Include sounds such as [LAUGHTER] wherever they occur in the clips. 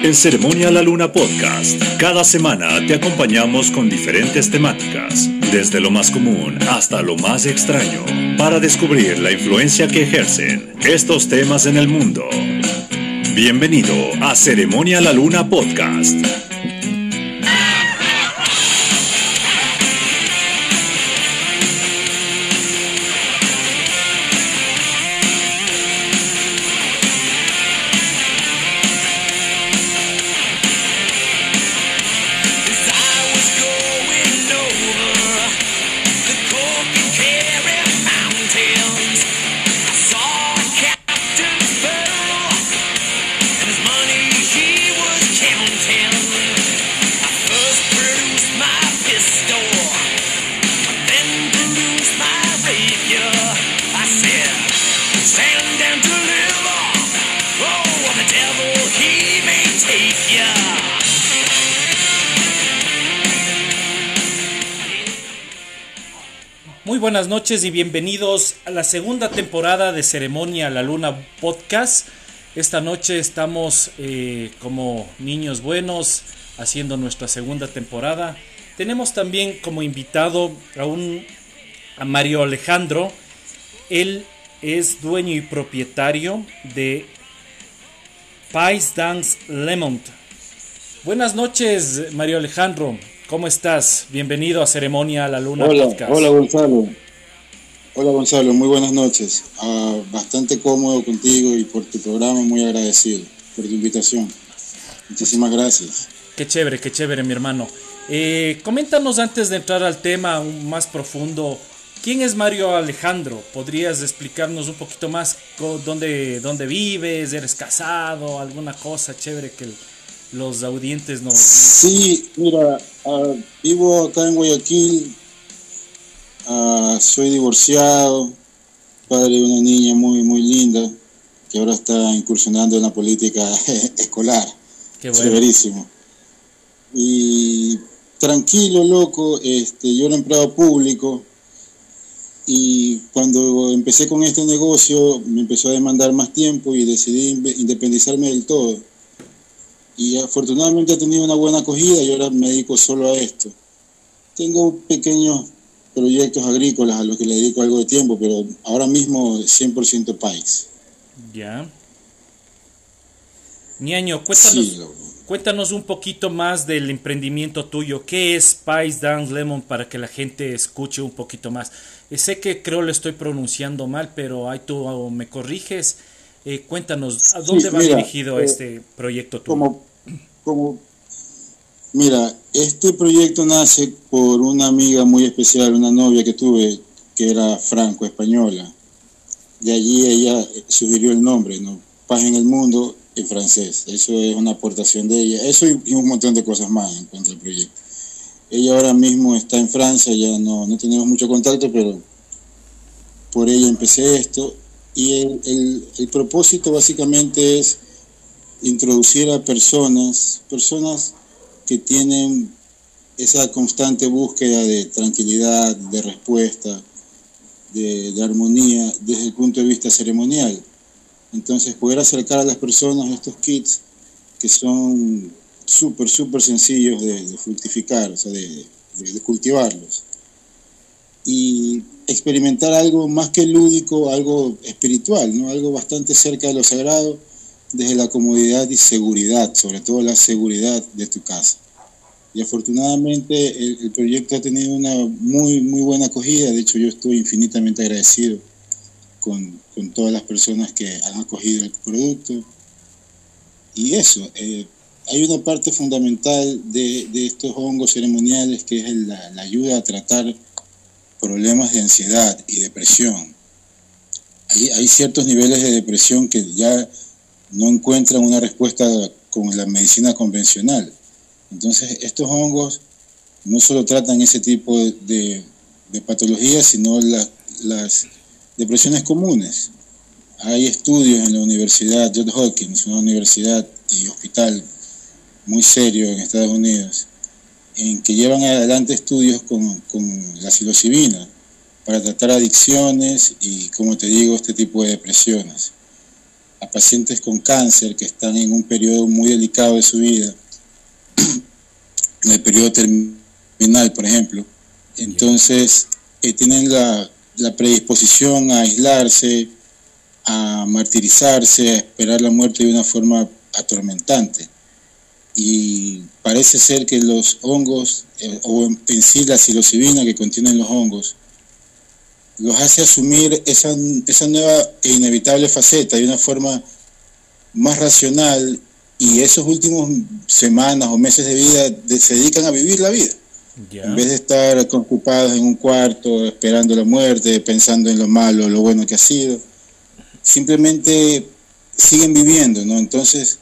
En Ceremonia La Luna Podcast, cada semana te acompañamos con diferentes temáticas, desde lo más común hasta lo más extraño, para descubrir la influencia que ejercen estos temas en el mundo. Bienvenido a Ceremonia La Luna Podcast. Buenas noches y bienvenidos a la segunda temporada de Ceremonia La Luna Podcast. Esta noche estamos eh, como niños buenos haciendo nuestra segunda temporada. Tenemos también como invitado a un a Mario Alejandro. Él es dueño y propietario de Pies Dance Lemont. Buenas noches, Mario Alejandro. ¿Cómo estás? Bienvenido a Ceremonia La Luna hola, Podcast. Hola Gonzalo. Hola Gonzalo, muy buenas noches. Ah, bastante cómodo contigo y por tu programa, muy agradecido por tu invitación. Muchísimas gracias. Qué chévere, qué chévere, mi hermano. Eh, coméntanos antes de entrar al tema más profundo, ¿quién es Mario Alejandro? ¿Podrías explicarnos un poquito más dónde, dónde vives? ¿Eres casado? ¿Alguna cosa chévere que los audientes no... Sí, mira, ah, vivo acá en Guayaquil, ah, soy divorciado, padre de una niña muy, muy linda, que ahora está incursionando en la política [LAUGHS] escolar. Qué bueno. Severísimo. Y tranquilo, loco, este, yo era empleado público y cuando empecé con este negocio me empezó a demandar más tiempo y decidí independizarme del todo y afortunadamente he tenido una buena acogida y ahora me dedico solo a esto. Tengo pequeños proyectos agrícolas a los que le dedico algo de tiempo, pero ahora mismo 100% país. Ya. Niño, cuéntanos, cuéntanos un poquito más del emprendimiento tuyo. ¿Qué es Spice Dance Lemon para que la gente escuche un poquito más? Eh, sé que creo lo estoy pronunciando mal, pero ahí tú me corriges. Eh, cuéntanos, ¿a dónde va dirigido eh, este proyecto tuyo? Como como, mira, este proyecto nace por una amiga muy especial, una novia que tuve, que era franco-española. De allí ella sugirió el nombre, ¿no? Paz en el mundo en francés. Eso es una aportación de ella. Eso y, un montón de cosas más en cuanto al proyecto. Ella ahora mismo está en Francia, ya no, no tenemos mucho contacto, pero por ella empecé esto. Y el, el propósito básicamente es introducir a personas, personas que tienen esa constante búsqueda de tranquilidad, de respuesta, de, armonía desde el punto de vista ceremonial. Entonces poder acercar a las personas estos kits que son súper, súper sencillos de, fructificar, o sea, de, de, cultivarlos. Y experimentar algo más que lúdico, algo espiritual, ¿no? algo bastante cerca de lo sagrado desde la comodidad y seguridad, sobre todo la seguridad de tu casa. Y afortunadamente el, proyecto ha tenido una muy, muy buena acogida, de hecho yo estoy infinitamente agradecido con, con todas las personas que han acogido el producto. Y eso, eh, hay una parte fundamental de, de, estos hongos ceremoniales que es la, ayuda a tratar problemas de ansiedad y depresión. Hay, hay ciertos niveles de depresión que ya no encuentran una respuesta con la medicina convencional. Entonces, estos hongos no solo tratan ese tipo de, patologías, sino las depresiones comunes. Hay estudios en la Universidad Johns Hopkins, una universidad y hospital muy serio en Estados Unidos, en que llevan adelante estudios con, con la psilocibina para tratar adicciones y, como te digo, este tipo de depresiones. A pacientes con cáncer que están en un periodo muy delicado de su vida, [CLEARS THROAT] en el periodo terminal, por ejemplo. Entonces, eh, tienen la, la predisposición a aislarse, a martirizarse, a esperar la muerte de una forma atormentante. Y parece ser que los hongos, eh, o en sí la psilocibina que contienen los hongos, los hace asumir esa, esa nueva e inevitable faceta de una forma más racional y esos últimos semanas o meses de vida se dedican a vivir la vida. En vez de estar ocupados en un cuarto esperando la muerte, pensando en lo malo, lo bueno que ha sido, simplemente siguen viviendo, ¿no? Entonces,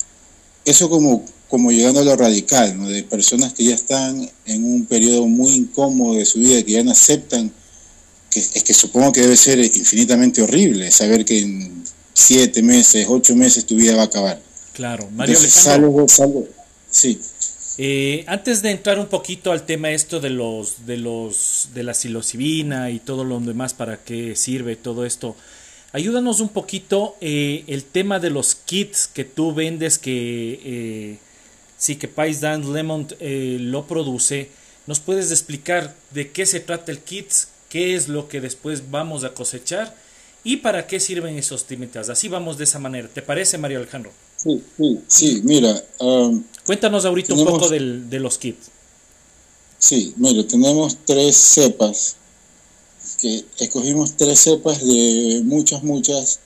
eso como, como llegando a lo radical, ¿no? De personas que ya están en un periodo muy incómodo de su vida, que ya no aceptan, que, es que supongo que debe ser infinitamente horrible saber que en siete meses, ocho meses tu vida va a acabar. Claro, Mario Sí. Eh, antes de entrar un poquito al tema esto de los de los de la psilocibina y todo lo demás para qué sirve todo esto, Ayúdanos un poquito eh, el tema de los kits que tú vendes, que eh, sí que Pais Dan Lemon lo produce. ¿Nos puedes explicar de qué se trata el kit? ¿Qué es lo que después vamos a cosechar? ¿Y para qué sirven esos timitas? Así vamos de esa manera. ¿Te parece, Mario Alejandro? Sí, sí, sí mira. Um, Cuéntanos ahorita un poco del, de los kits. Sí, mira, tenemos tres cepas que escogimos tres cepas de muchas, muchas,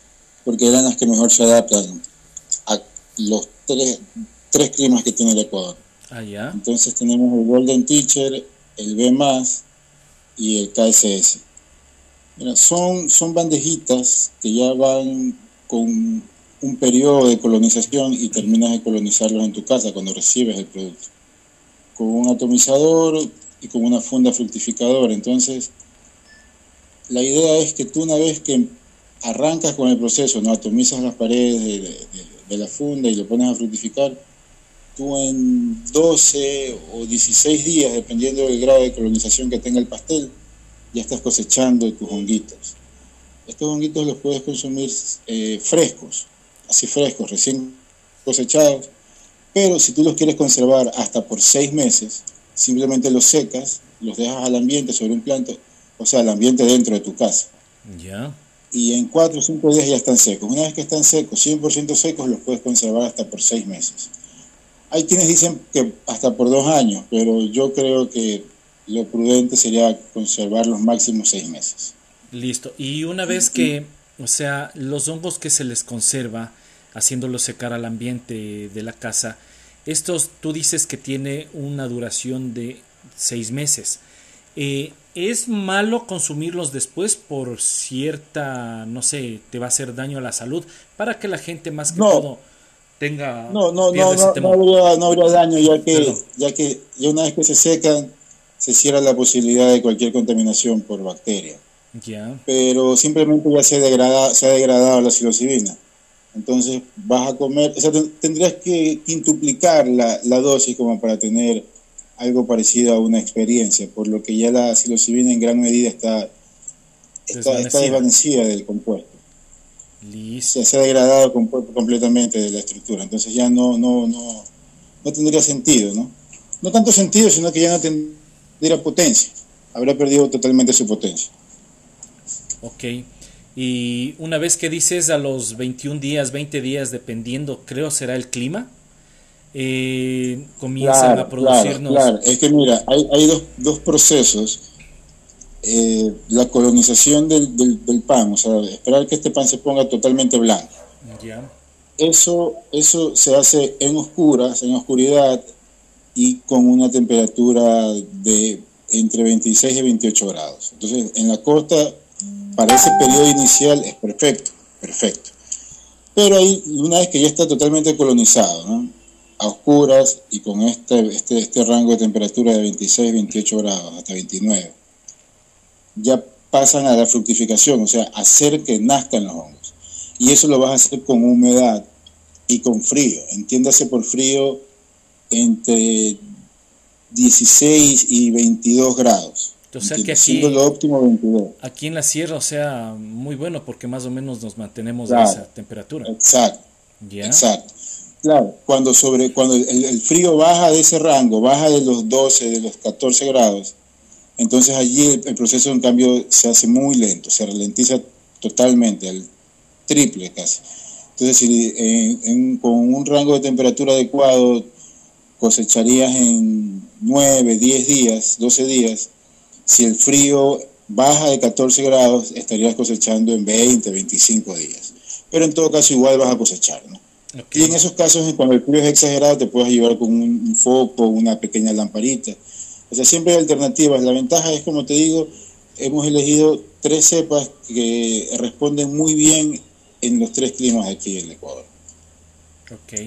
porque eran las que mejor se adaptan a los tres, tres climas que tiene el Ecuador. Ah, ya. Entonces tenemos el Golden Teacher, el B y el KSS. Mira, son, son bandejitas que ya van con un periodo de colonización y terminas de colonizarlos en tu casa cuando recibes el producto. Con un atomizador y con una funda fructificadora. Entonces, la idea es que tú una vez que arrancas con el proceso, no atomizas las paredes de, la funda y lo pones a fructificar, tú en 12 o 16 días, dependiendo del grado de colonización que tenga el pastel, ya estás cosechando tus honguitos. Estos honguitos los puedes consumir eh, frescos, así frescos, recién cosechados, pero si tú los quieres conservar hasta por 6 meses, simplemente los secas, los dejas al ambiente sobre un planto o sea, el ambiente dentro de tu casa. Ya. Y en cuatro o cinco días ya están secos. Una vez que están secos, 100% secos, los puedes conservar hasta por seis meses. Hay quienes dicen que hasta por dos años, pero yo creo que lo prudente sería conservar los máximos seis meses. Listo. Y una vez que, o sea, los hongos que se les conserva, haciéndolos secar al ambiente de la casa, estos tú dices que tiene una duración de seis meses. Eh, ¿Es malo consumirlos después por cierta, no sé, te va a hacer daño a la salud? Para que la gente más que todo tenga... No, no, no, no, no, habría, daño, ya que, ya que ya una vez que se secan, se cierra la posibilidad de cualquier contaminación por bacteria. Ya. Pero simplemente ya se, degrada, se ha degradado la psilocibina. Entonces vas a comer, o sea, tendrías que quintuplicar la, la dosis como para tener algo parecido a una experiencia, por lo que ya la psilocibina en gran medida está, está, desvanecida del compuesto. Listo. Se, ha degradado completamente de la estructura, entonces ya no, no, no, no tendría sentido, ¿no? No tanto sentido, sino que ya no tendría potencia, habría perdido totalmente su potencia. Ok. Y una vez que dices a los 21 días, 20 días, dependiendo, creo será el clima, eh, comienzan a producirnos. Claro, es que mira, hay, hay dos, dos procesos. Eh, la colonización del, del, pan, o sea, esperar que este pan se ponga totalmente blanco. Eso, eso se hace en oscuras, en oscuridad y con una temperatura de entre 26 y 28 grados. Entonces, en la costa, para ese periodo inicial es perfecto, perfecto. Pero ahí, una vez que ya está totalmente colonizado, ¿no? a oscuras y con este, este, este rango de temperatura de 26, 28 grados, hasta 29, ya pasan a la fructificación, o sea, hacer que nazcan los hongos. Y eso lo vas a hacer con humedad y con frío. Entiéndase por frío entre 16 y 22 grados. O sea que aquí, lo óptimo 22. aquí en la sierra, o sea, muy bueno porque más o menos nos mantenemos a esa temperatura. Exacto Exacto. Claro, cuando, sobre, cuando el, frío baja de ese rango, baja de los 12, de los 14 grados, entonces allí el, proceso en cambio se hace muy lento, se ralentiza totalmente, al triple casi. Entonces, si con un rango de temperatura adecuado cosecharías en 9, 10 días, 12 días, si el frío baja de 14 grados, estarías cosechando en 20, 25 días. Pero en todo caso igual vas a cosechar, ¿no? Y en esos casos, cuando el frío es exagerado, te puedes ayudar con un, foco, una pequeña lamparita. O sea, siempre hay alternativas. La ventaja es, como te digo, hemos elegido tres cepas que responden muy bien en los tres climas aquí en Ecuador. Ok.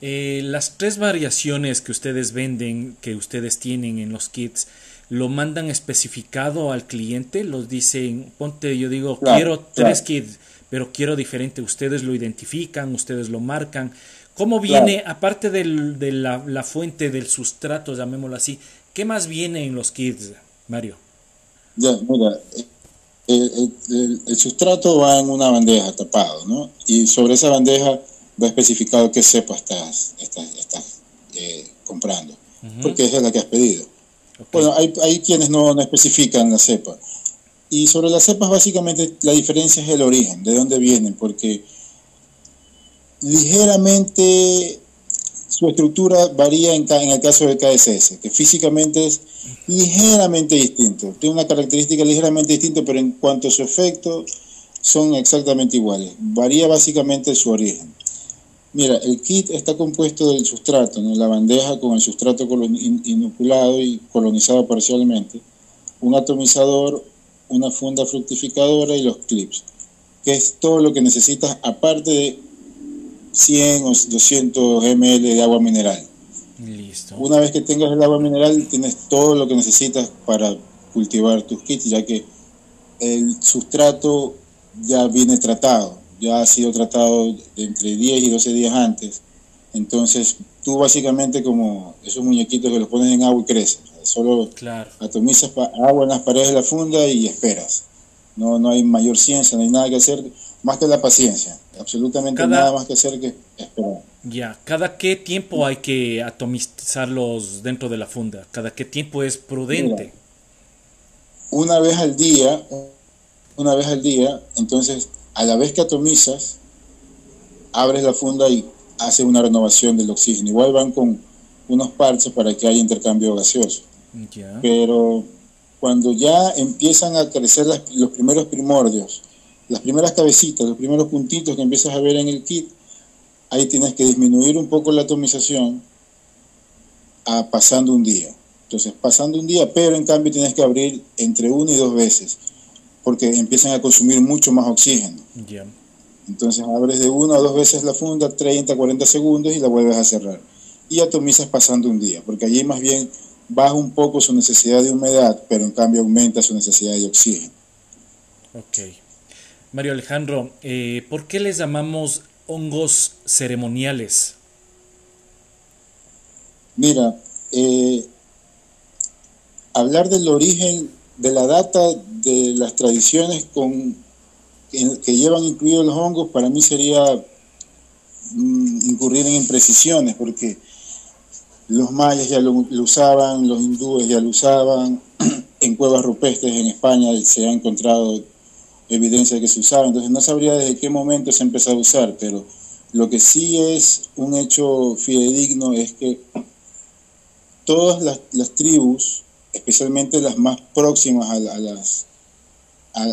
Eh, las tres variaciones que ustedes venden, que ustedes tienen en los kits, ¿lo mandan especificado al cliente? ¿Los dicen, ponte, yo digo, quiero tres kits pero quiero diferente. Ustedes lo identifican, ustedes lo marcan. ¿Cómo viene, aparte de la, fuente del sustrato, llamémoslo así, qué más viene en los kits, Mario? Ya, mira, el, sustrato va en una bandeja tapado, ¿no? Y sobre esa bandeja va especificado qué cepa estás, estás, eh, comprando, porque esa es la que has pedido. Bueno, hay, hay quienes no, no especifican la cepa. Y sobre las cepas, básicamente la diferencia es el origen, de dónde vienen, porque ligeramente su estructura varía en, el caso del KSS, que físicamente es ligeramente distinto. Tiene una característica ligeramente distinta, pero en cuanto a su efecto, son exactamente iguales. Varía básicamente su origen. Mira, el kit está compuesto del sustrato, la bandeja con el sustrato inoculado y colonizado parcialmente, un atomizador, una funda fructificadora y los clips, que es todo lo que necesitas aparte de 100 o 200 ml de agua mineral. Listo. Una vez que tengas el agua mineral, tienes todo lo que necesitas para cultivar tus kits, ya que el sustrato ya viene tratado, ya ha sido tratado de entre 10 y 12 días antes. Entonces, tú básicamente como esos muñequitos que los pones en agua y crecen. Solo atomizas agua en las paredes de la funda y esperas. No, no hay mayor ciencia, no hay nada que hacer más que la paciencia. Absolutamente nada más que hacer que esperar. Ya, ¿cada qué tiempo hay que atomizarlos dentro de la funda? ¿Cada qué tiempo es prudente? una vez al día, una vez al día, entonces a la vez que atomizas, abres la funda y hace una renovación del oxígeno. Igual van con unos parches para que haya intercambio gaseoso. Pero cuando ya empiezan a crecer los primeros primordios, las primeras cabecitas, los primeros puntitos que empiezas a ver en el kit, ahí tienes que disminuir un poco la atomización a pasando un día. Entonces, pasando un día, pero en cambio tienes que abrir entre una y dos veces, porque empiezan a consumir mucho más oxígeno. Entonces, abres de una o dos veces la funda, 30, 40 segundos y la vuelves a cerrar. Y atomizas pasando un día, porque allí más bien baja un poco su necesidad de humedad, pero en cambio aumenta su necesidad de oxígeno. Ok. Mario Alejandro, eh, ¿por qué les llamamos hongos ceremoniales? Mira, eh, hablar del origen, de la data de las tradiciones con, que, llevan incluidos los hongos, para mí sería mm, incurrir en imprecisiones, porque los mayas ya lo, usaban, los hindúes ya lo usaban, [CLEARS THROAT] en cuevas rupestres en España se ha encontrado evidencia de que se usaba, entonces no sabría desde qué momento se empezó a usar, pero lo que sí es un hecho fidedigno es que todas las, tribus, especialmente las más próximas a, las, a,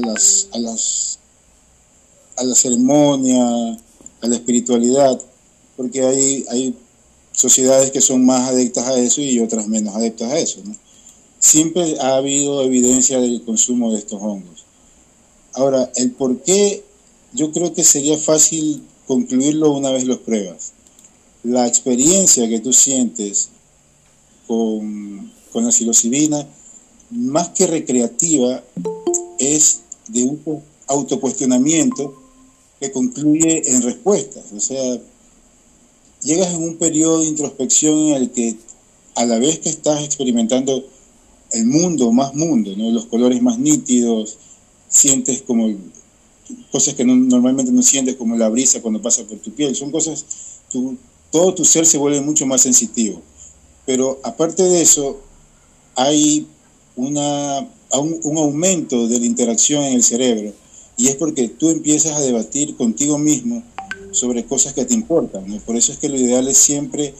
las, a, las, a la ceremonia, a la espiritualidad, porque hay, hay sociedades que son más adeptas a eso y otras menos adeptas a eso. Siempre ha habido evidencia del consumo de estos hongos. Ahora, el por qué yo creo que sería fácil concluirlo una vez los pruebas. La experiencia que tú sientes con, con la psilocibina, más que recreativa, es de un autocuestionamiento que concluye en respuestas. O sea, llegas en un periodo de introspección en el que a la vez que estás experimentando el mundo, más mundo, ¿no? los colores más nítidos, sientes como cosas que normalmente no sientes como la brisa cuando pasa por tu piel, son cosas, tu, todo tu ser se vuelve mucho más sensitivo. Pero aparte de eso, hay una, un, un aumento de la interacción en el cerebro y es porque tú empiezas a debatir contigo mismo sobre cosas que te importan. Por eso es que lo ideal es siempre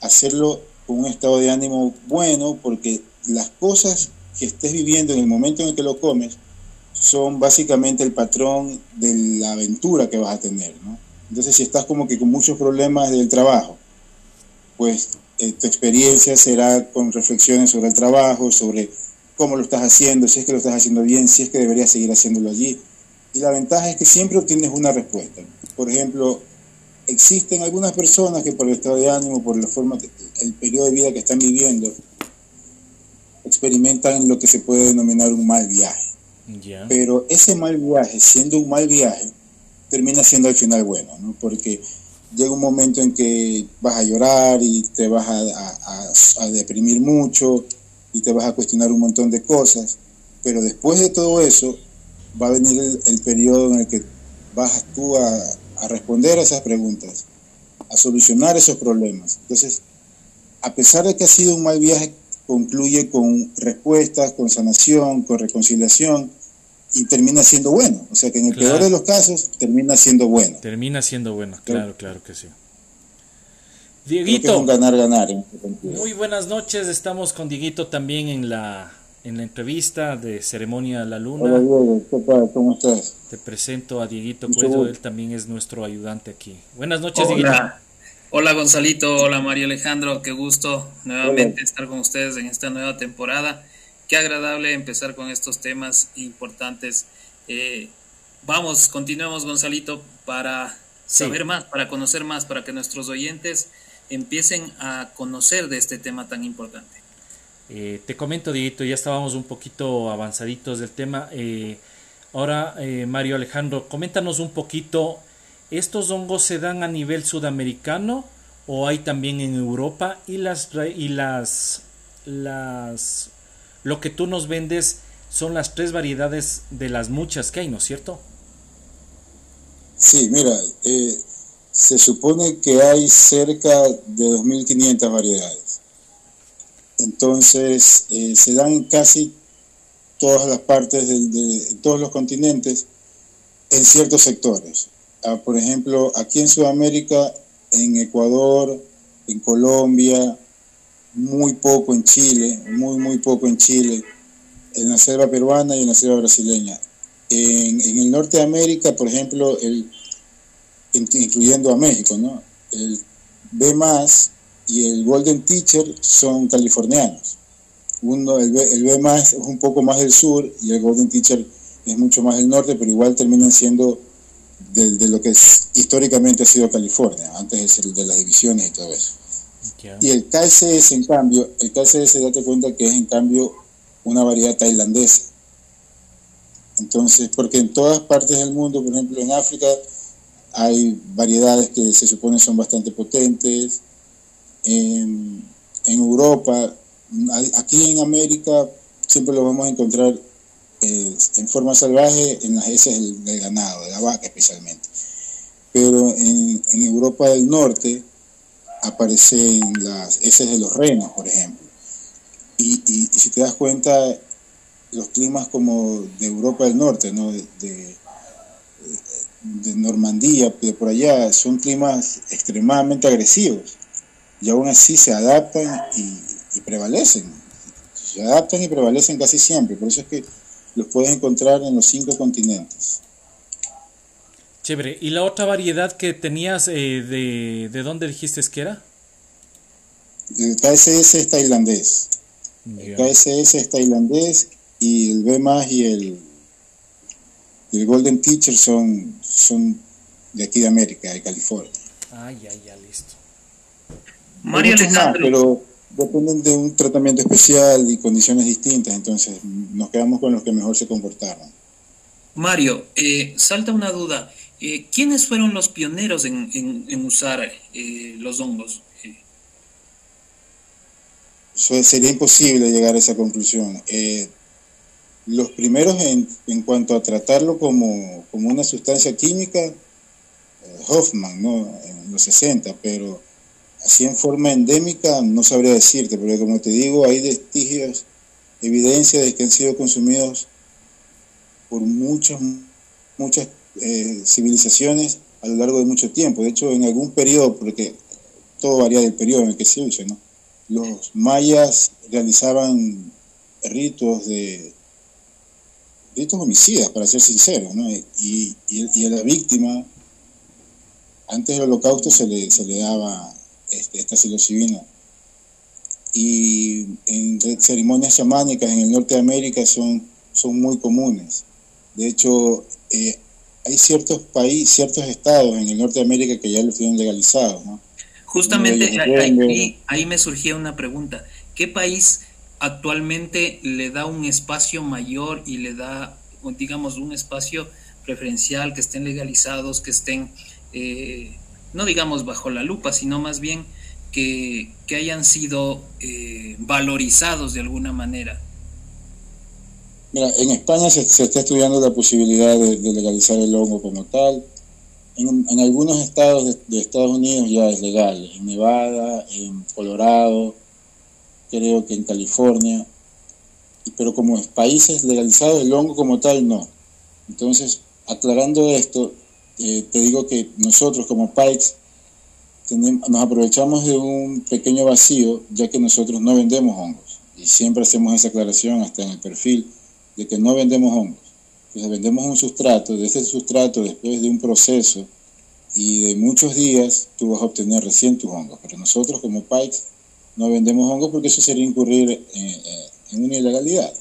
hacerlo con un estado de ánimo bueno, porque las cosas que estés viviendo en el momento en el que lo comes son básicamente el patrón de la aventura que vas a tener. Entonces, si estás como que con muchos problemas del trabajo, pues eh, tu experiencia será con reflexiones sobre el trabajo, sobre cómo lo estás haciendo, si es que lo estás haciendo bien, si es que deberías seguir haciéndolo allí. Y la ventaja es que siempre obtienes una respuesta. Por ejemplo, existen algunas personas que por el estado de ánimo, por la forma, el periodo de vida que están viviendo, experimentan lo que se puede denominar un mal viaje. Pero ese mal viaje, siendo un mal viaje, termina siendo al final bueno, ¿no? Porque llega un momento en que vas a llorar y te vas a deprimir mucho y te vas a cuestionar un montón de cosas, pero después de todo eso va a venir el, periodo en el que vas tú a, a responder a esas preguntas, a solucionar esos problemas. Entonces, a pesar de que ha sido un mal viaje, concluye con respuestas, con sanación, con reconciliación y termina siendo bueno. O sea que en el peor de los casos termina siendo bueno. Termina siendo bueno, claro, claro que sí. Dieguito. ganar, ganar. muy buenas noches. Estamos con Dieguito también en la, en la entrevista de Ceremonia La Luna. Hola Diego, ¿qué tal? ¿Cómo estás? Te presento a Dieguito Cuello, él también es nuestro ayudante aquí. Buenas noches, Dieguito. Hola Gonzalito, hola Mario Alejandro, qué gusto nuevamente estar con ustedes en esta nueva temporada. Qué agradable empezar con estos temas importantes. Eh, vamos, continuemos Gonzalito para saber más, para conocer más, para que nuestros oyentes empiecen a conocer de este tema tan importante. Eh, te comento, Dieguito, ya estábamos un poquito avanzaditos del tema. Eh, ahora, eh, Mario Alejandro, coméntanos un poquito, ¿estos hongos se dan a nivel sudamericano o hay también en Europa? Y las, y las, las, lo que tú nos vendes son las tres variedades de las muchas que hay, ¿no es cierto? Sí, mira, eh, se supone que hay cerca de 2.500 variedades. Entonces, eh, se dan en casi todas las partes de, todos los continentes en ciertos sectores. Ah, por ejemplo, aquí en Sudamérica, en Ecuador, en Colombia, muy poco en Chile, muy, muy poco en Chile, en la selva peruana y en la selva brasileña. En, el norte de América, por ejemplo, el, incluyendo a México, ¿no? El B y el Golden Teacher son californianos. Uno, el, B, el B es un poco más del sur y el Golden Teacher es mucho más del norte, pero igual terminan siendo de, lo que es, históricamente ha sido California, antes de, de las divisiones y todo eso. Y el KSS, en cambio, el KSS, date cuenta que es en cambio una variedad tailandesa. Entonces, porque en todas partes del mundo, por ejemplo en África, hay variedades que se supone son bastante potentes. En, Europa, aquí en América, siempre lo vamos a encontrar en forma salvaje en las heces del, ganado, de la vaca especialmente. Pero en, Europa del Norte aparecen las heces de los renos, por ejemplo. Y, si te das cuenta, los climas como de Europa del Norte, ¿no? de de Normandía, de por allá, son climas extremadamente agresivos y aún así se adaptan y, prevalecen. Se adaptan y prevalecen casi siempre, por eso es que los puedes encontrar en los cinco continentes. Chévere. ¿Y la otra variedad que tenías, eh, de, de dónde dijiste que era? El KSS es tailandés. El KSS es tailandés y el B más y el el Golden Teacher son, son de aquí de América, de California. Ah, ya, ya, listo. Mario Alejandro. pero dependen de un tratamiento especial y condiciones distintas, entonces nos quedamos con los que mejor se comportaron. Mario, eh, salta una duda. Eh, ¿Quiénes fueron los pioneros en, en, usar eh, los hongos? sería imposible llegar a esa conclusión. los primeros en, en cuanto a tratarlo como, como una sustancia química, eh, Hoffman, ¿no? En los 60, pero así en forma endémica no sabría decirte, porque como te digo, hay vestigios, evidencia de que han sido consumidos por muchas, muchas eh, civilizaciones a lo largo de mucho tiempo. De hecho, en algún periodo, porque todo varía del periodo en el que se usa, ¿no? Los mayas realizaban ritos de ritos homicidas, para ser sinceros, ¿no? Y, y, a la víctima, antes del holocausto se le, se le daba este, esta psilocibina. Y en ceremonias chamánicas en el norte de América son, son muy comunes. De hecho, eh, hay ciertos países, ciertos estados en el norte de América que ya lo tienen legalizado, ¿no? Justamente ahí, ahí me surgía una pregunta. ¿Qué país actualmente le da un espacio mayor y le da, digamos, un espacio preferencial, que estén legalizados, que estén, eh, no digamos bajo la lupa, sino más bien que, hayan sido eh, valorizados de alguna manera. Mira, en España se, está estudiando la posibilidad de, legalizar el hongo como tal. En, algunos estados de, Estados Unidos ya es legal, en Nevada, en Colorado, creo que en California, pero como países legalizados el hongo como tal no. Entonces, aclarando esto, eh, te digo que nosotros como Pikes nos aprovechamos de un pequeño vacío, ya que nosotros no vendemos hongos. Y siempre hacemos esa aclaración hasta en el perfil de que no vendemos hongos. Entonces vendemos un sustrato, de ese sustrato después de un proceso y de muchos días tú vas a obtener recién tus hongos. Pero nosotros como Pikes no vendemos hongos porque eso sería incurrir eh, eh, en una ilegalidad.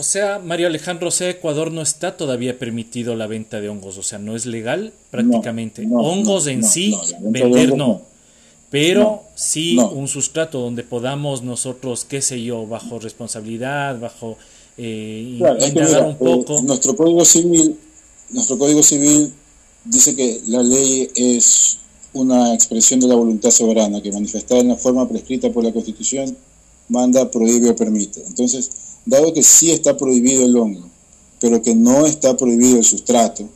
O sea, Mario Alejandro, sea, Ecuador no está todavía permitido la venta de hongos, o sea, no es legal prácticamente. hongos en sí, vender no. Pero sí un sustrato donde podamos nosotros, qué sé yo, bajo responsabilidad, bajo eh, un poco. nuestro código civil, nuestro código civil dice que la ley es una expresión de la voluntad soberana que manifestada en la forma prescrita por la Constitución manda, prohíbe o permite. Entonces, dado que sí está prohibido el hongo, pero que no está prohibido el sustrato,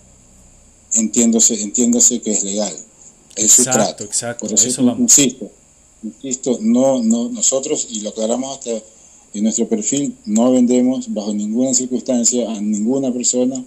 entiéndase, entiéndase que es legal. El sustrato. Exacto, Por eso, insisto, insisto, no, no, nosotros, y lo aclaramos hasta en nuestro perfil, no vendemos bajo ninguna circunstancia a ninguna persona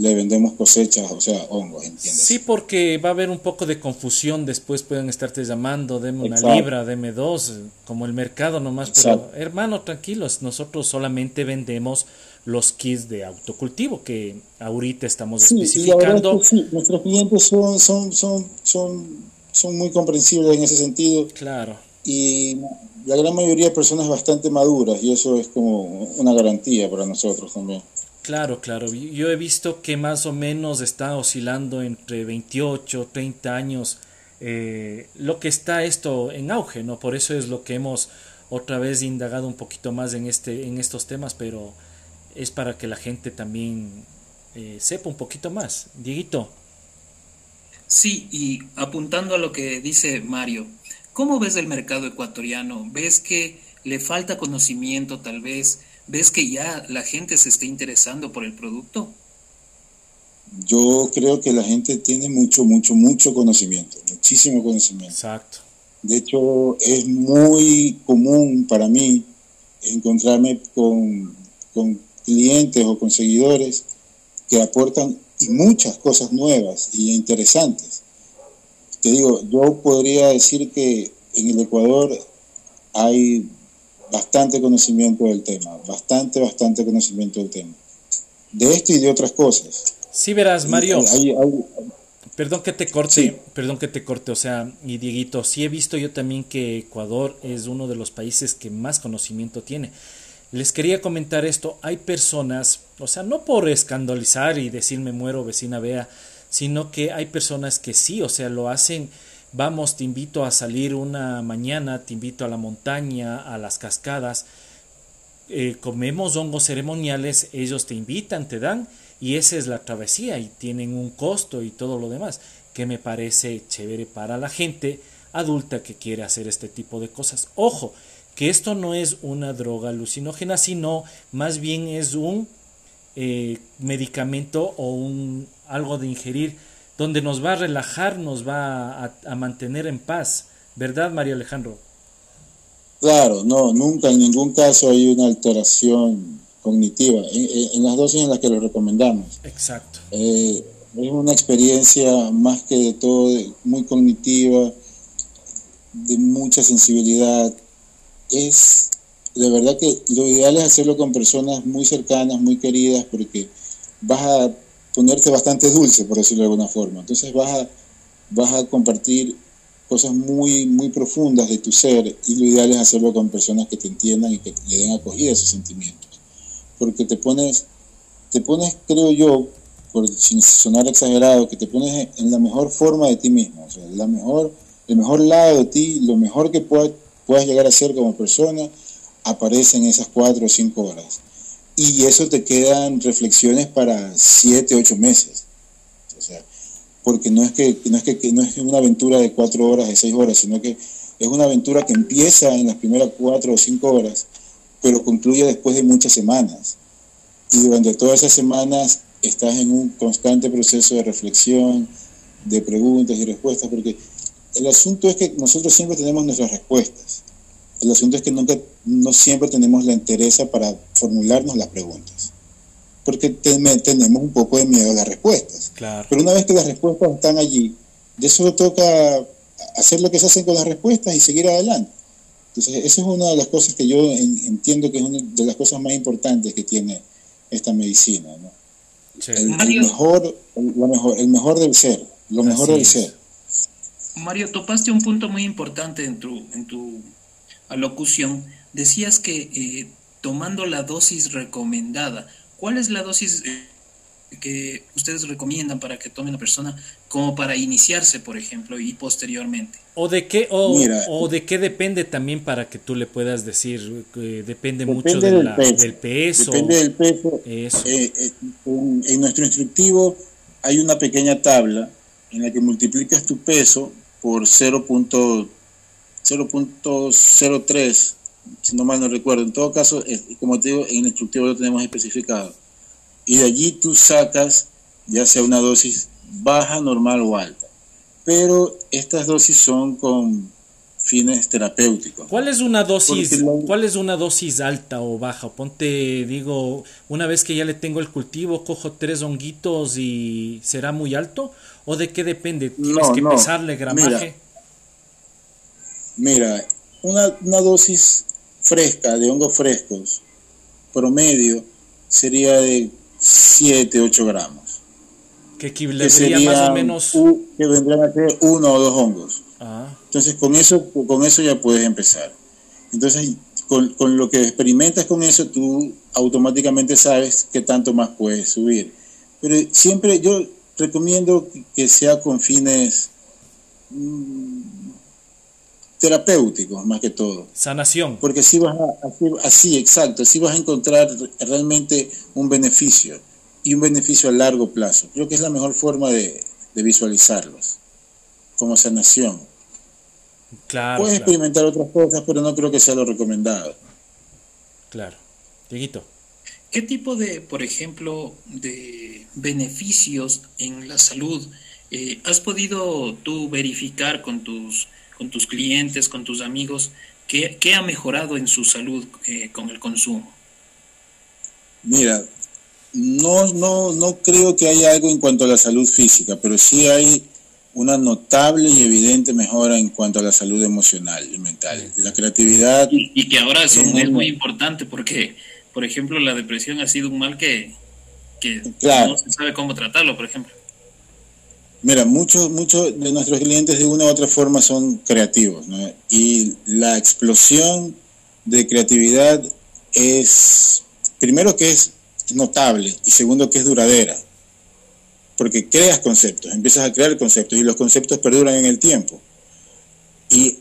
le vendemos cosechas, o sea, hongos, ¿entiendes? Sí, porque va a haber un poco de confusión, después pueden estarte llamando, deme una libra, deme dos, como el mercado nomás, pero hermano, tranquilos, nosotros solamente vendemos los kits de autocultivo que ahorita estamos especificando. sí, nuestros clientes son, son, son, son, son muy comprensibles en ese sentido. Claro. Y la gran mayoría de personas bastante maduras y eso es como una garantía para nosotros también. Claro, claro. Yo he visto que más o menos está oscilando entre 28, 30 años eh, lo que está esto en auge, ¿no? Por eso es lo que hemos otra vez indagado un poquito más en, este, en estos temas, pero es para que la gente también eh, sepa un poquito más. Dieguito. Sí, y apuntando a lo que dice Mario, ¿cómo ves el mercado ecuatoriano? ¿Ves que le falta conocimiento tal vez? ¿Ves que ya la gente se está interesando por el producto? Yo creo que la gente tiene mucho, mucho, mucho conocimiento, muchísimo conocimiento. Exacto. De hecho, es muy común para mí encontrarme con, con clientes o con seguidores que aportan muchas cosas nuevas y interesantes. Te digo, yo podría decir que en el Ecuador hay bastante conocimiento del tema, bastante, bastante conocimiento del tema. De esto y de otras cosas. Sí, verás, Mario. Perdón que te corte, perdón que te corte, o sea, y Dieguito, sí he visto yo también que Ecuador es uno de los países que más conocimiento tiene. Les quería comentar esto, hay personas, o sea, no por escandalizar y decirme muero vecina vea, sino que hay personas que sí, o sea, lo hacen vamos, te invito a salir una mañana, te invito a la montaña, a las cascadas, eh, comemos hongos ceremoniales, ellos te invitan, te dan, y esa es la travesía, y tienen un costo y todo lo demás, que me parece chévere para la gente adulta que quiere hacer este tipo de cosas. Ojo, que esto no es una droga alucinógena, sino más bien es un eh, medicamento o un, algo de ingerir donde nos va a relajar, nos va a, mantener en paz. ¿Verdad, María Alejandro? Claro, no, nunca en ningún caso hay una alteración cognitiva, en, las dosis en las que lo recomendamos. Exacto. Eh, es una experiencia más que de todo muy cognitiva, de mucha sensibilidad. Es de verdad que lo ideal es hacerlo con personas muy cercanas, muy queridas, porque vas a ponerte bastante dulce, por decirlo de alguna forma. Entonces vas a, vas a compartir cosas muy, muy profundas de tu ser y lo ideal es hacerlo con personas que te entiendan y que le den acogida a esos sentimientos. Porque te pones, te pones, creo yo, sin sonar exagerado, que te pones en la mejor forma de ti mismo, o sea, la mejor, el mejor lado de ti, lo mejor que puedas, puedas llegar a ser como persona, aparece en esas cuatro o cinco horas. Y eso te quedan reflexiones para siete, ocho meses. O sea, porque no es que no es que, no es una aventura de cuatro horas, de seis horas, sino que es una aventura que empieza en las primeras cuatro o cinco horas, pero concluye después de muchas semanas. Y durante todas esas semanas estás en un constante proceso de reflexión, de preguntas y respuestas, porque el asunto es que nosotros siempre tenemos nuestras respuestas. El asunto es que nunca, no siempre tenemos la interés para formularnos las preguntas, porque tenemos un poco de miedo a las respuestas. Pero una vez que las respuestas están allí, de eso toca hacer lo que se hace con las respuestas y seguir adelante. Entonces, esa es una de las cosas que yo entiendo que es una de las cosas más importantes que tiene esta medicina. ¿no? El, mejor, mejor, el mejor del ser, lo mejor del ser. Mario, topaste un punto muy importante en tu, en tu alocución, decías que eh, tomando la dosis recomendada, ¿cuál es la dosis eh, que ustedes recomiendan para que tome una persona como para iniciarse, por ejemplo, y posteriormente? ¿O de qué, o, de qué depende también para que tú le puedas decir? que depende, mucho del, peso. Depende del peso. Eh, en nuestro instructivo hay una pequeña tabla en la que multiplicas tu peso por 0.3 0.03, si no mal no recuerdo. En todo caso, como te digo, en el instructivo lo tenemos especificado. Y de allí tú sacas ya sea una dosis baja, normal o alta. Pero estas dosis son con fines terapéuticos. ¿Cuál es una dosis, cuál es una dosis alta o baja? Ponte, digo, una vez que ya le tengo el cultivo, cojo tres honguitos y será muy alto o de qué depende? ¿Tienes que pesarle gramaje? Mira, una, dosis fresca de hongos frescos, promedio, sería de 7, 8 gramos. Que equivaldría más o menos. que vendrán a ser uno o dos hongos. Ah. Entonces, con eso, con eso ya puedes empezar. Entonces, con, con, lo que experimentas con eso, tú automáticamente sabes qué tanto más puedes subir. Pero siempre yo recomiendo que sea con fines mm, terapéuticos más que todo. Sanación. Porque así vas a, así, exacto, así vas a encontrar realmente un beneficio y un beneficio a largo plazo. Creo que es la mejor forma de, visualizarlos, como sanación. Claro. Puedes experimentar otras cosas, pero no creo que sea lo recomendado. Claro. Dieguito. ¿Qué tipo de, por ejemplo, de beneficios en la salud eh, has podido tú verificar con tus con tus clientes, con tus amigos, ¿qué, ha mejorado en su salud eh, con el consumo? Mira, no, no, no creo que haya algo en cuanto a la salud física, pero sí hay una notable y evidente mejora en cuanto a la salud emocional y mental. La creatividad. Y, que ahora eso es, muy importante porque, por ejemplo, la depresión ha sido un mal que, que no se sabe cómo tratarlo, por ejemplo. Mira, muchos muchos de nuestros clientes de una u otra forma son creativos, ¿no? Y la explosión de creatividad es, primero que es notable y segundo que es duradera, porque creas conceptos, empiezas a crear conceptos y los conceptos perduran en el tiempo. Y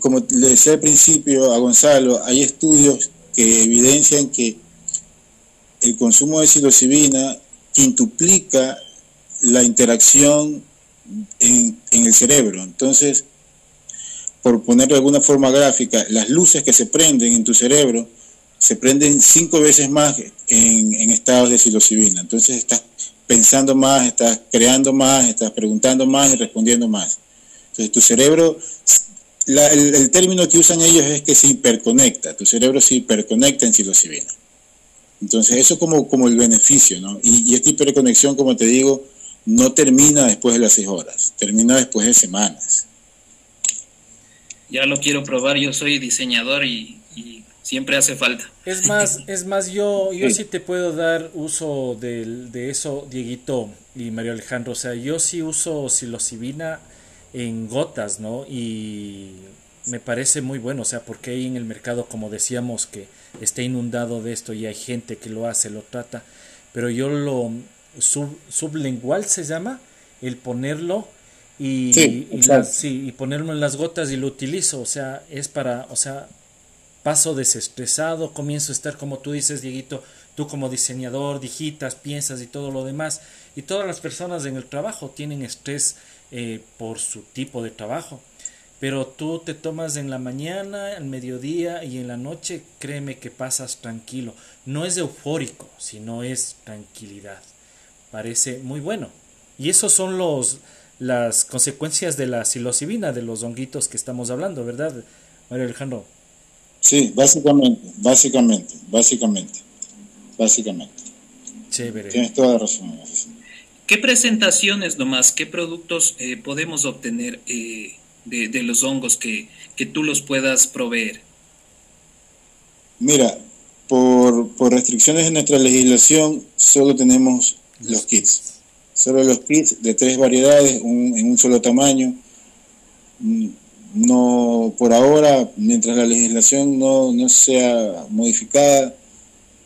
como le decía al principio a Gonzalo, hay estudios que evidencian que el consumo de psilocibina quintuplica la interacción en, el cerebro. Entonces, por ponerlo de alguna forma gráfica, las luces que se prenden en tu cerebro se prenden cinco veces más en, en estados de psilocibina. Entonces estás pensando más, estás creando más, estás preguntando más y respondiendo más. Entonces tu cerebro, el, término que usan ellos es que se hiperconecta, tu cerebro se hiperconecta en psilocibina. Entonces eso como, como el beneficio, ¿no? Y, y, esta hiperconexión, como te digo, no termina después de las seis horas, termina después de semanas. Ya lo quiero probar, yo soy diseñador y siempre hace falta. Es más, es más, yo, yo sí. te puedo dar uso de, de, eso, Dieguito y Mario Alejandro. O sea, yo sí uso psilocibina en gotas, ¿no? Y me parece muy bueno, o sea, porque hay en el mercado, como decíamos, que está inundado de esto y hay gente que lo hace, lo trata, pero yo lo sub, sublingual se llama, el ponerlo y, y, y ponerlo en las gotas y lo utilizo, o sea, es para, o sea, paso desestresado, comienzo a estar como tú dices, Dieguito, tú como diseñador, digitas, piensas y todo lo demás. Y todas las personas en el trabajo tienen estrés eh, por su tipo de trabajo. Pero tú te tomas en la mañana, al mediodía y en la noche, créeme que pasas tranquilo. No es eufórico, sino es tranquilidad. Parece muy bueno. Y esos son los las consecuencias de la psilocibina, de los honguitos que estamos hablando, ¿verdad, Mario Alejandro? Sí, básicamente, básicamente, básicamente, básicamente. Chévere. Tienes toda la razón. ¿Qué presentaciones nomás, qué productos eh, podemos obtener eh, de, de, los hongos que, que, tú los puedas proveer? Mira, por, por restricciones de nuestra legislación, solo tenemos los kits. Solo los kits de tres variedades, en un solo tamaño no por ahora, mientras la legislación no, no sea modificada,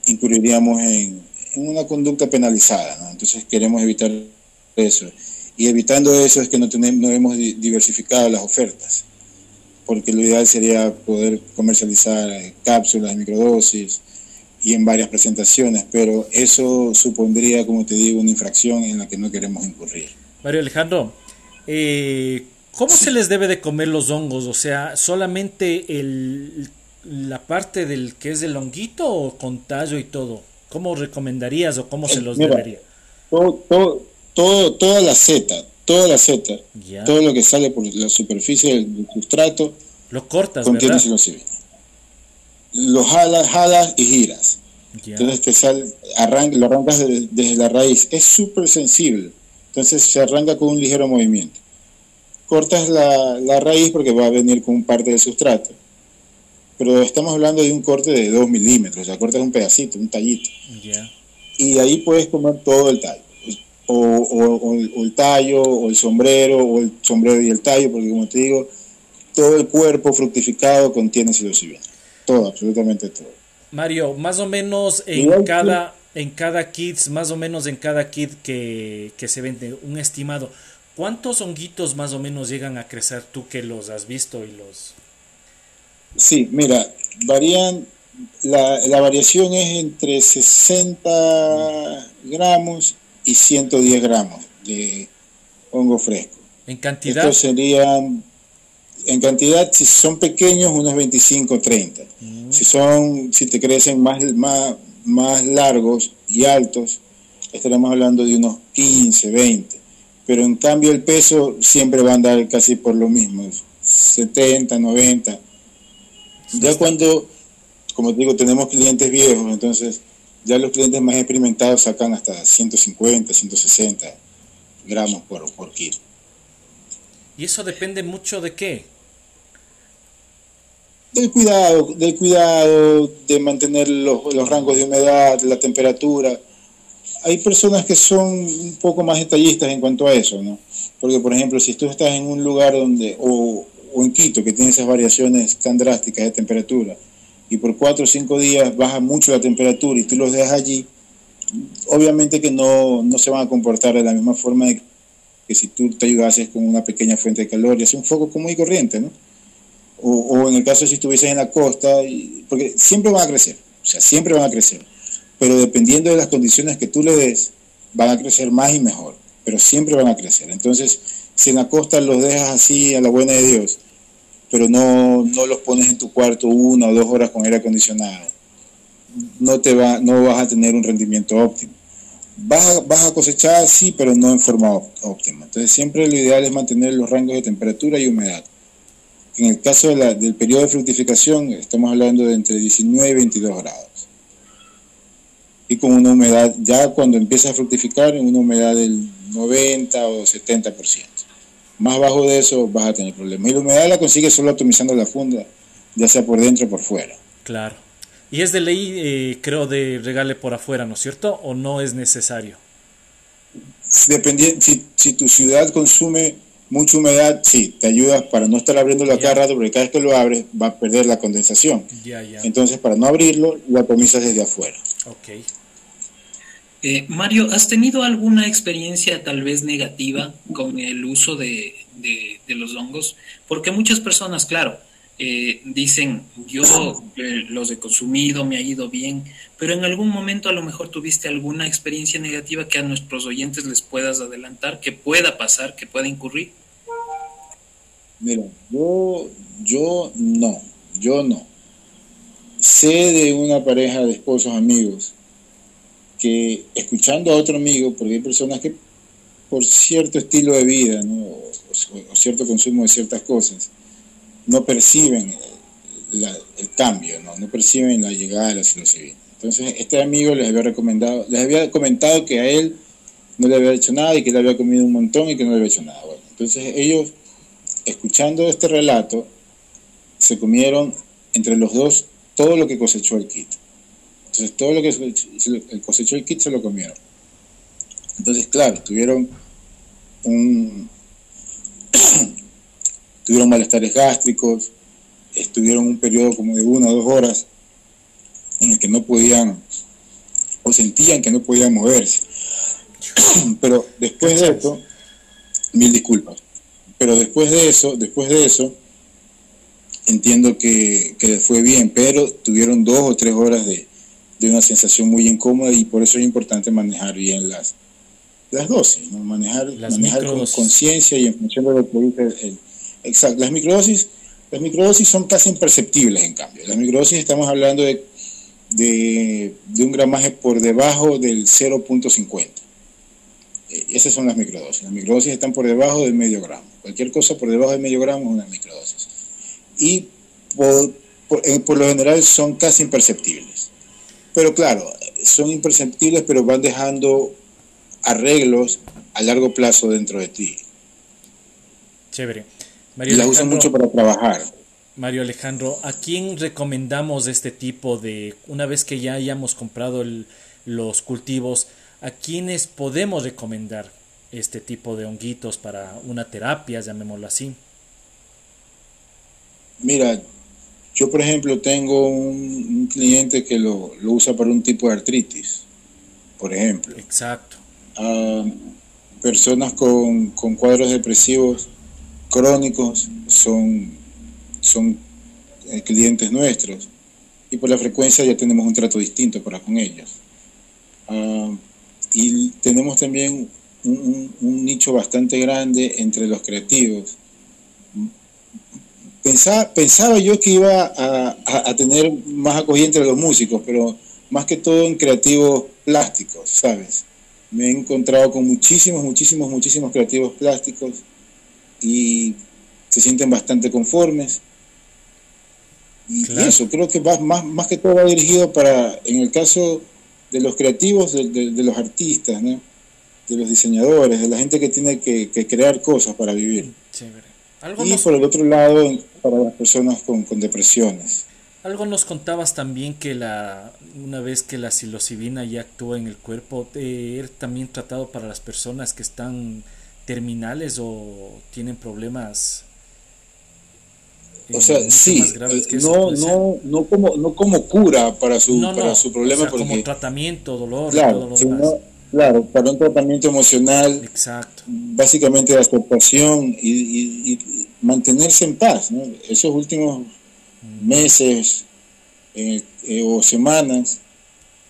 incurriríamos en, una conducta penalizada. Entonces queremos evitar eso. Y evitando eso es que no, tenemos, no hemos diversificado las ofertas, porque lo ideal sería poder comercializar eh, cápsulas, microdosis y en varias presentaciones, pero eso supondría, como te digo, una infracción en la que no queremos incurrir. Mario Alejandro, eh, ¿Cómo se les debe de comer los hongos? O sea, solamente el, la parte del que es el honguito o con tallo y todo. ¿Cómo recomendarías o cómo se los Mira, debería? Todo, todo, todo, toda la seta, toda la seta, ya. todo lo que sale por la superficie del sustrato, lo cortas, contiene ¿verdad? Lo jalas, jalas y giras. Ya. Entonces te sale, arranca, lo arrancas desde, desde la raíz. Es súper sensible. Entonces se arranca con un ligero movimiento cortas la, la, raíz porque va a venir con parte del sustrato. Pero estamos hablando de un corte de 2 milímetros, o sea, cortas un pedacito, un tallito. Yeah. Y ahí puedes comer todo el tallo. O, o, o, o, el tallo, o el sombrero, o el sombrero y el tallo, porque como te digo, todo el cuerpo fructificado contiene psilocibina. Todo, absolutamente todo. Mario, más o menos en cada, en cada kit, más o menos en cada kit que, que se vende, un estimado, ¿Cuántos honguitos más o menos llegan a crecer tú que los has visto y los... Sí, mira, varían, la, la variación es entre 60 gramos y 110 gramos de hongo fresco. ¿En cantidad? Estos serían, en cantidad, si son pequeños, unos 25 30. Mm. Si son, si te crecen más, más, más largos y altos, estaremos hablando de unos 15, 20 pero en cambio el peso siempre va a andar casi por lo mismo, 70, 90. Ya cuando, como te digo, tenemos clientes viejos, entonces ya los clientes más experimentados sacan hasta 150, 160 gramos por, por kilo. ¿Y eso depende mucho de qué? Del cuidado, del cuidado, de mantener los, los rangos de humedad, la temperatura hay personas que son un poco más detallistas en cuanto a eso, ¿no? Porque, por ejemplo, si tú estás en un lugar donde, o, o en Quito, que tiene esas variaciones tan drásticas de temperatura, y por cuatro o cinco días baja mucho la temperatura y tú los dejas allí, obviamente que no, no se van a comportar de la misma forma de que si tú te ayudases con una pequeña fuente de calor y haces un foco común y corriente, ¿no? O, en el caso de si estuvieses en la costa, porque siempre van a crecer, o sea, siempre van a crecer pero dependiendo de las condiciones que tú le des, van a crecer más y mejor, pero siempre van a crecer. Entonces, si en la costa los dejas así a la buena de Dios, pero no, no los pones en tu cuarto una o dos horas con aire acondicionado, no, te va, no vas a tener un rendimiento óptimo. Vas a, vas a cosechar, sí, pero no en forma óptima. Entonces siempre lo ideal es mantener los rangos de temperatura y humedad. En el caso del periodo de fructificación, estamos hablando de entre 19 y 22 grados. Y con una humedad, ya cuando empieza a fructificar, una humedad del 90 o 70%. Más bajo de eso vas a tener problemas. Y la humedad la consigues solo atomizando la funda, ya sea por dentro o por fuera. Claro. Y es de ley, eh, creo, de regale por afuera, ¿no es cierto? ¿O no es necesario? Dependiendo, si, si tu ciudad consume mucha humedad, sí, te ayuda para no estar abriéndolo cada rato, porque cada vez que lo abres va a perder la condensación. Entonces, para no abrirlo, lo atomizas desde afuera. Ok. Eh, Mario, ¿has tenido alguna experiencia tal vez negativa con el uso de, de, los hongos? Porque muchas personas, claro, eh, dicen, yo eh, los he consumido, me ha ido bien, pero en algún momento a lo mejor tuviste alguna experiencia negativa que a nuestros oyentes les puedas adelantar, que pueda pasar, que pueda incurrir. Mira, yo, yo no, yo no. Sé de una pareja de esposos amigos que escuchando a otro amigo, porque hay personas que por cierto estilo de vida o, cierto consumo de ciertas cosas, no perciben el cambio, ¿no? perciben la llegada de la psilocibina. Entonces, este amigo les había recomendado, les había comentado que a él no le había hecho nada y que le había comido un montón y que no le había hecho nada. Entonces ellos, escuchando este relato, se comieron entre los dos todo lo que cosechó el kit. Entonces, todo lo que cosechó el kit se lo comieron. Entonces, claro, tuvieron un tuvieron malestares gástricos, estuvieron un periodo como de una o dos horas en el que no podían o sentían que no podían moverse. [CLEARS THROAT] Pero después de eso, mil disculpas, pero después de eso, después de eso, entiendo que, que fue bien, pero tuvieron dos o tres horas de, de una sensación muy incómoda y por eso es importante manejar bien las, las dosis, manejar, manejar con conciencia y en función de lo que dice Exacto, las microdosis, las microdosis son casi imperceptibles en cambio. Las microdosis estamos hablando de, de, un gramaje por debajo del 0.50. Eh, esas son las microdosis. Las microdosis están por debajo del medio gramo. Cualquier cosa por debajo del medio gramo es una microdosis. Y por, eh, por lo general son casi imperceptibles. Pero claro, son imperceptibles, pero van dejando arreglos a largo plazo dentro de ti. Chévere. Mario y la uso mucho para trabajar. Mario Alejandro, ¿a quién recomendamos este tipo de, una vez que ya hayamos comprado los cultivos, a quiénes podemos recomendar este tipo de honguitos para una terapia, llamémoslo así? Mira, yo, por ejemplo, tengo un, cliente que lo, usa para un tipo de artritis, por ejemplo. Exacto. Ah, personas con, cuadros depresivos crónicos son, son eh, clientes nuestros y por la frecuencia ya tenemos un trato distinto para con ellos. Ah, y tenemos también un, nicho bastante grande entre los creativos Pensaba, pensaba yo que iba a, tener más acogida entre los músicos, pero más que todo en creativos plásticos, ¿sabes? Me he encontrado con muchísimos, muchísimos, muchísimos creativos plásticos y se sienten bastante conformes. Y, eso, creo que va, más, más que todo va dirigido para, en el caso de los creativos, de, los artistas, ¿no? de los diseñadores, de la gente que tiene que, crear cosas para vivir. y por el otro lado, para las personas con, depresiones. Algo nos contabas también que la una vez que la psilocibina ya actúa en el cuerpo, eh, ¿es también tratado para las personas que están terminales o tienen problemas? o eh, sea, sí, eh, no, no, no, como, no como cura para su, para su problema. como tratamiento, dolor, claro, claro, para un tratamiento emocional, Exacto. básicamente de aceptación y, mantenerse en paz. ¿no? Esos últimos meses eh, eh, o semanas,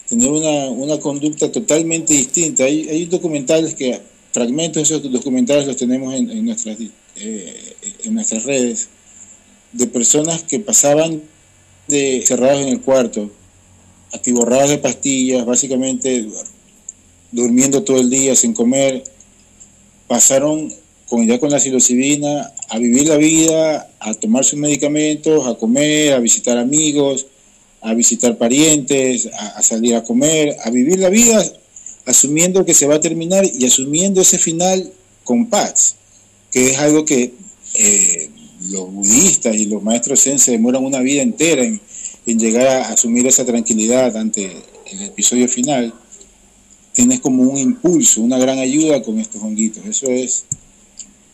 tener una, una, conducta totalmente distinta. Hay, hay documentales que, fragmentos de esos documentales los tenemos en, en nuestras, eh, en nuestras redes, de personas que pasaban de cerrados en el cuarto atiborrados de pastillas, básicamente durmiendo todo el día sin comer, pasaron con, ya con la psilocibina a vivir la vida, a tomar sus medicamentos, a comer, a visitar amigos, a visitar parientes, a, salir a comer, a vivir la vida asumiendo que se va a terminar y asumiendo ese final con paz, que es algo que eh, los budistas y los maestros zen se demoran una vida entera en, llegar a asumir esa tranquilidad ante el episodio final, tienes como un impulso, una gran ayuda con estos honguitos. Eso es,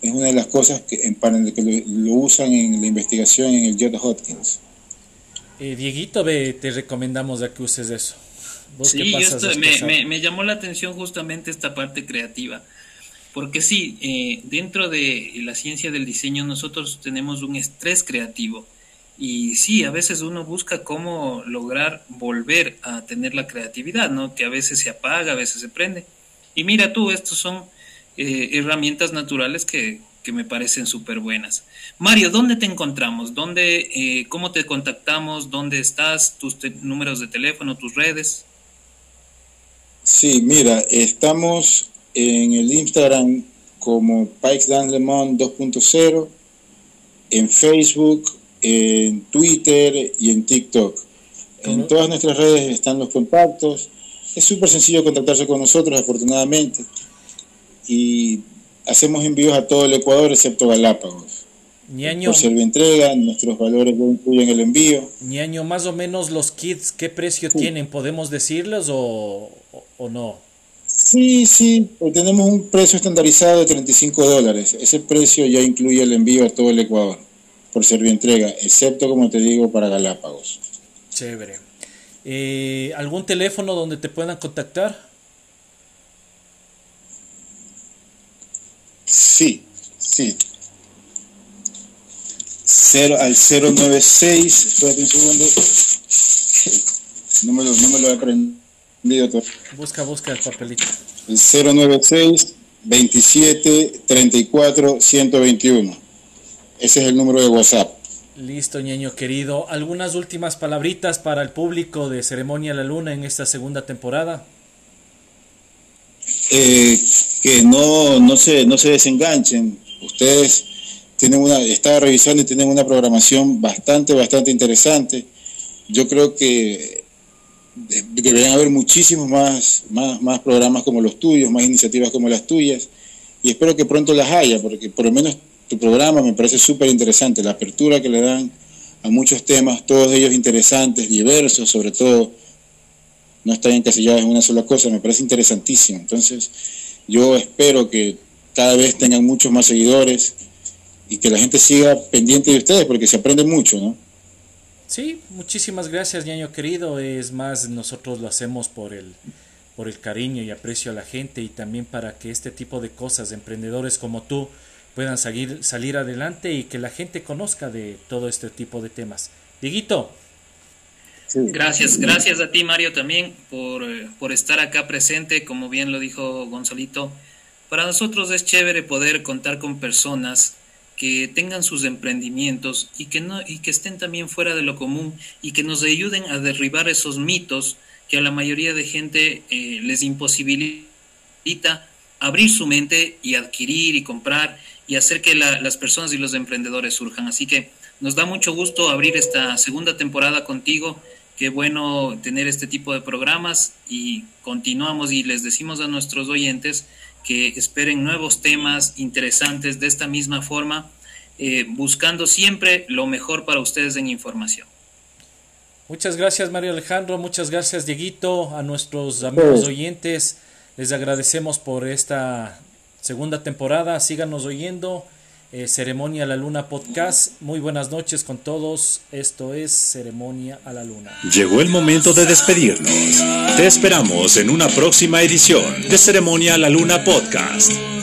es una de las cosas que, en, que lo, usan en la investigación en el Johns Hopkins. Eh, Dieguito, te recomendamos a que uses eso. Sí, esto me, me, llamó la atención justamente esta parte creativa porque sí, eh, dentro de la ciencia del diseño nosotros tenemos un estrés creativo. Y sí, a veces uno busca cómo lograr volver a tener la creatividad, ¿no? Que a veces se apaga, a veces se prende. Y mira tú, estos son eh, herramientas naturales que, me parecen súper buenas. Mario, ¿dónde te encontramos? ¿Dónde, eh, ¿Cómo te contactamos? ¿Dónde estás? ¿Tus números de teléfono? ¿Tus redes? Sí, mira, estamos en el Instagram como Pikes Dan Le 2.0, en Facebook, en Twitter y en TikTok. En todas nuestras redes están los contactos. Es súper sencillo contactarse con nosotros, afortunadamente. Y hacemos envíos a todo el Ecuador, excepto Galápagos. Ñaño, Por entrega, nuestros valores no incluyen el envío. Ñaño, más o menos los kits, ¿qué precio tienen? ¿Podemos decirlos o, o no? Sí, sí, pues tenemos un precio estandarizado de 35 dólares. Ese precio ya incluye el envío a todo el Ecuador por entrega, excepto, como te digo, para Galápagos. Chévere. Eh, ¿Algún teléfono donde te puedan contactar? Sí, sí. Cero, al 096, espérate un segundo. No me lo, no me lo he aprendido Busca, busca el papelito. 096 27 34 121. Ese es el número de WhatsApp. Listo, ñeño querido. ¿Algunas últimas palabritas para el público de Ceremonia la Luna en esta segunda temporada? Eh, que no, no, se, no se desenganchen. Ustedes tienen una, estaba revisando y tienen una programación bastante, bastante interesante. Yo creo que deberían haber muchísimos más, más, más programas como los tuyos, más iniciativas como las tuyas, y espero que pronto las haya, porque por lo menos tu programa me parece súper interesante, la apertura que le dan a muchos temas, todos ellos interesantes, diversos, sobre todo, no están encasillados en una sola cosa, me parece interesantísimo. Entonces, yo espero que cada vez tengan muchos más seguidores y que la gente siga pendiente de ustedes, porque se aprende mucho, ¿no? Sí, muchísimas gracias, ñaño querido. Es más, nosotros lo hacemos por el, por el cariño y aprecio a la gente y también para que este tipo de cosas, emprendedores como tú, puedan salir, salir adelante y que la gente conozca de todo este tipo de temas. Dieguito. Gracias, gracias a ti Mario también por, eh, por estar acá presente, como bien lo dijo Gonzalito. Para nosotros es chévere poder contar con personas que tengan sus emprendimientos y que, no, y que estén también fuera de lo común y que nos ayuden a derribar esos mitos que a la mayoría de gente eh, les imposibilita abrir su mente y adquirir y comprar y hacer que las personas y los emprendedores surjan. Así que nos da mucho gusto abrir esta segunda temporada contigo. Qué bueno tener este tipo de programas y continuamos y les decimos a nuestros oyentes que esperen nuevos temas interesantes de esta misma forma, eh, buscando siempre lo mejor para ustedes en información. Muchas gracias Mario Alejandro, muchas gracias Dieguito, a nuestros amigos oyentes, les agradecemos por esta segunda temporada, síganos oyendo eh, Ceremonia a la Luna Podcast. Muy buenas noches con todos. Esto es Ceremonia a la Luna. Llegó el momento de despedirnos. Te esperamos en una próxima edición de Ceremonia a la Luna Podcast.